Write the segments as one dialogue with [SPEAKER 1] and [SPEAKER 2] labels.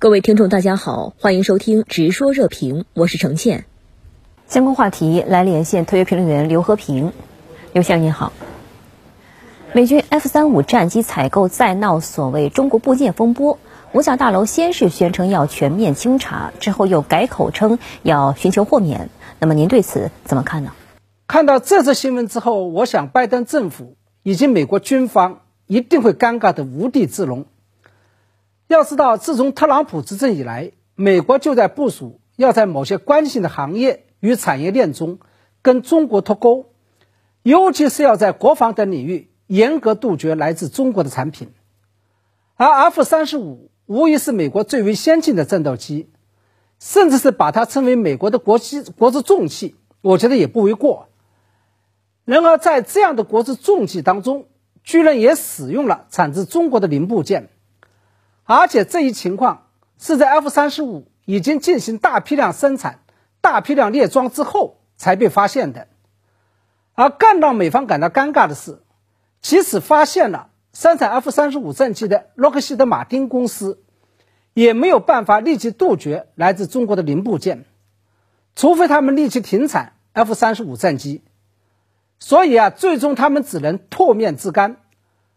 [SPEAKER 1] 各位听众，大家好，欢迎收听《直说热评》，我是程倩。
[SPEAKER 2] 相关话题来连线特约评论员刘和平。刘先生您好。美军 F 三五战机采购再闹所谓中国部件风波，五角大楼先是宣称要全面清查，之后又改口称要寻求豁免。那么您对此怎么看呢？
[SPEAKER 3] 看到这则新闻之后，我想拜登政府以及美国军方一定会尴尬的无地自容。要知道，自从特朗普执政以来，美国就在部署要在某些关键的行业与产业链中跟中国脱钩，尤其是要在国防等领域严格杜绝来自中国的产品。而 F 三十五无疑是美国最为先进的战斗机，甚至是把它称为美国的国机国之重器，我觉得也不为过。然而，在这样的国之重器当中，居然也使用了产自中国的零部件。而且这一情况是在 F 三十五已经进行大批量生产、大批量列装之后才被发现的。而更让美方感到尴尬的是，即使发现了生产 F 三十五战机的洛克希德马丁公司，也没有办法立即杜绝来自中国的零部件，除非他们立即停产 F 三十五战机。所以啊，最终他们只能唾面自干，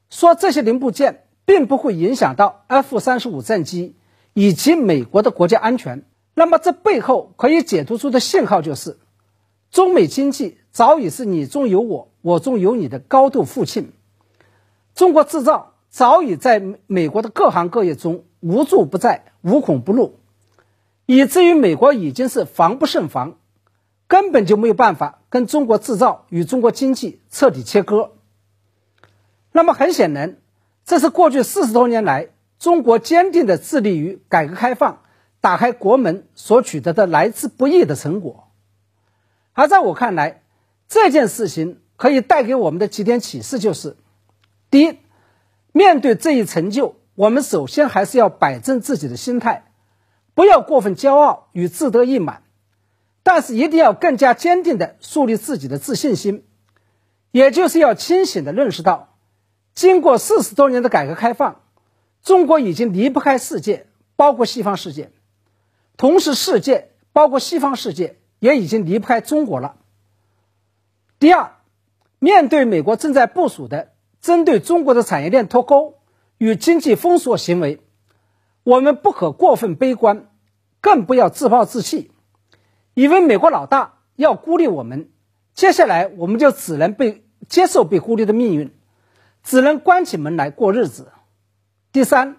[SPEAKER 3] 说这些零部件。并不会影响到 F 三十五战机以及美国的国家安全。那么，这背后可以解读出的信号就是，中美经济早已是你中有我，我中有你的高度互信。中国制造早已在美国的各行各业中无处不在、无孔不入，以至于美国已经是防不胜防，根本就没有办法跟中国制造与中国经济彻底切割。那么，很显然。这是过去四十多年来中国坚定的致力于改革开放、打开国门所取得的来之不易的成果。而在我看来，这件事情可以带给我们的几点启示就是：第一，面对这一成就，我们首先还是要摆正自己的心态，不要过分骄傲与自得意满，但是一定要更加坚定地树立自己的自信心，也就是要清醒地认识到。经过四十多年的改革开放，中国已经离不开世界，包括西方世界；同时，世界包括西方世界也已经离不开中国了。第二，面对美国正在部署的针对中国的产业链脱钩与经济封锁行为，我们不可过分悲观，更不要自暴自弃，以为美国老大要孤立我们，接下来我们就只能被接受被孤立的命运。只能关起门来过日子。第三，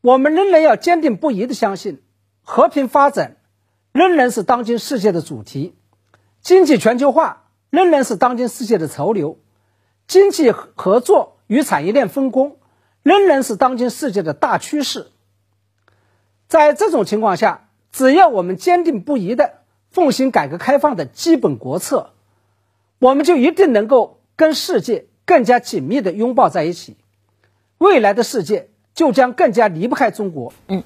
[SPEAKER 3] 我们仍然要坚定不移地相信，和平发展仍然是当今世界的主题，经济全球化仍然是当今世界的潮流，经济合作与产业链分工仍然是当今世界的大趋势。在这种情况下，只要我们坚定不移地奉行改革开放的基本国策，我们就一定能够跟世界。更加紧密的拥抱在一起，未来的世界就将更加离不开中国。
[SPEAKER 2] 嗯，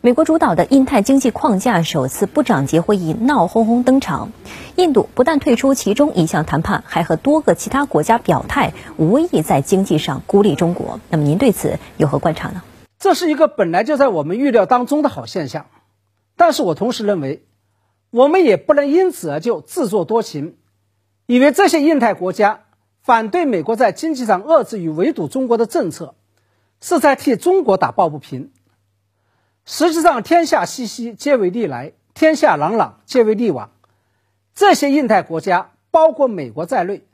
[SPEAKER 2] 美国主导的印太经济框架首次部长级会议闹哄哄登场，印度不但退出其中一项谈判，还和多个其他国家表态，无意在经济上孤立中国。那么您对此有何观察呢？
[SPEAKER 3] 这是一个本来就在我们预料当中的好现象，但是我同时认为，我们也不能因此而就自作多情，以为这些印太国家。反对美国在经济上遏制与围堵中国的政策，是在替中国打抱不平。实际上，天下熙熙，皆为利来；天下攘攘，皆为利往。这些印太国家，包括美国在内，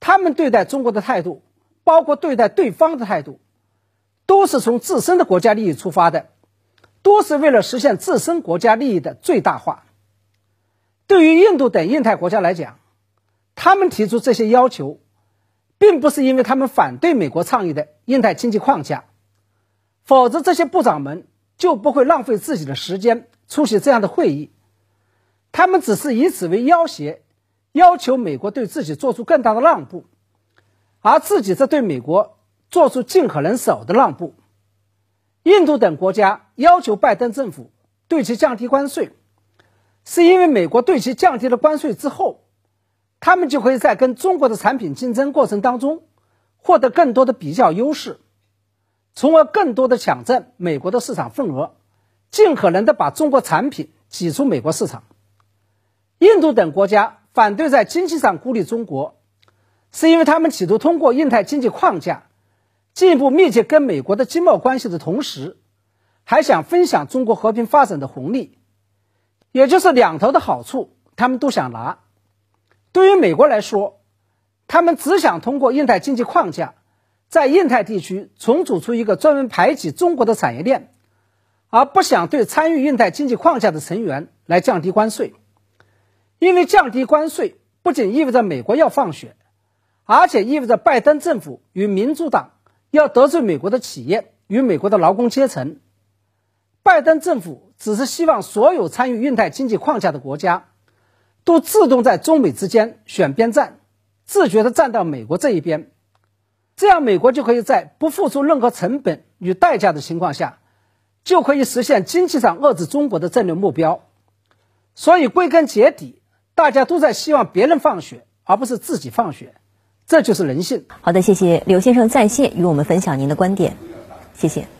[SPEAKER 3] 他们对待中国的态度，包括对待对方的态度，都是从自身的国家利益出发的，都是为了实现自身国家利益的最大化。对于印度等印太国家来讲，他们提出这些要求。并不是因为他们反对美国倡议的印太经济框架，否则这些部长们就不会浪费自己的时间出席这样的会议。他们只是以此为要挟，要求美国对自己做出更大的让步，而自己则对美国做出尽可能少的让步。印度等国家要求拜登政府对其降低关税，是因为美国对其降低了关税之后。他们就可以在跟中国的产品竞争过程当中获得更多的比较优势，从而更多的抢占美国的市场份额，尽可能的把中国产品挤出美国市场。印度等国家反对在经济上孤立中国，是因为他们企图通过印太经济框架进一步密切跟美国的经贸关系的同时，还想分享中国和平发展的红利，也就是两头的好处，他们都想拿。对于美国来说，他们只想通过印太经济框架，在印太地区重组出一个专门排挤中国的产业链，而不想对参与印太经济框架的成员来降低关税。因为降低关税不仅意味着美国要放血，而且意味着拜登政府与民主党要得罪美国的企业与美国的劳工阶层。拜登政府只是希望所有参与印太经济框架的国家都自动在中美之间选边站，自觉地站到美国这一边，这样美国就可以在不付出任何成本与代价的情况下，就可以实现经济上遏制中国的战略目标。所以归根结底。大家都在希望别人放血，而不是自己放血，这就是人性。
[SPEAKER 2] 好的，谢谢刘先生在线与我们分享您的观点，谢谢。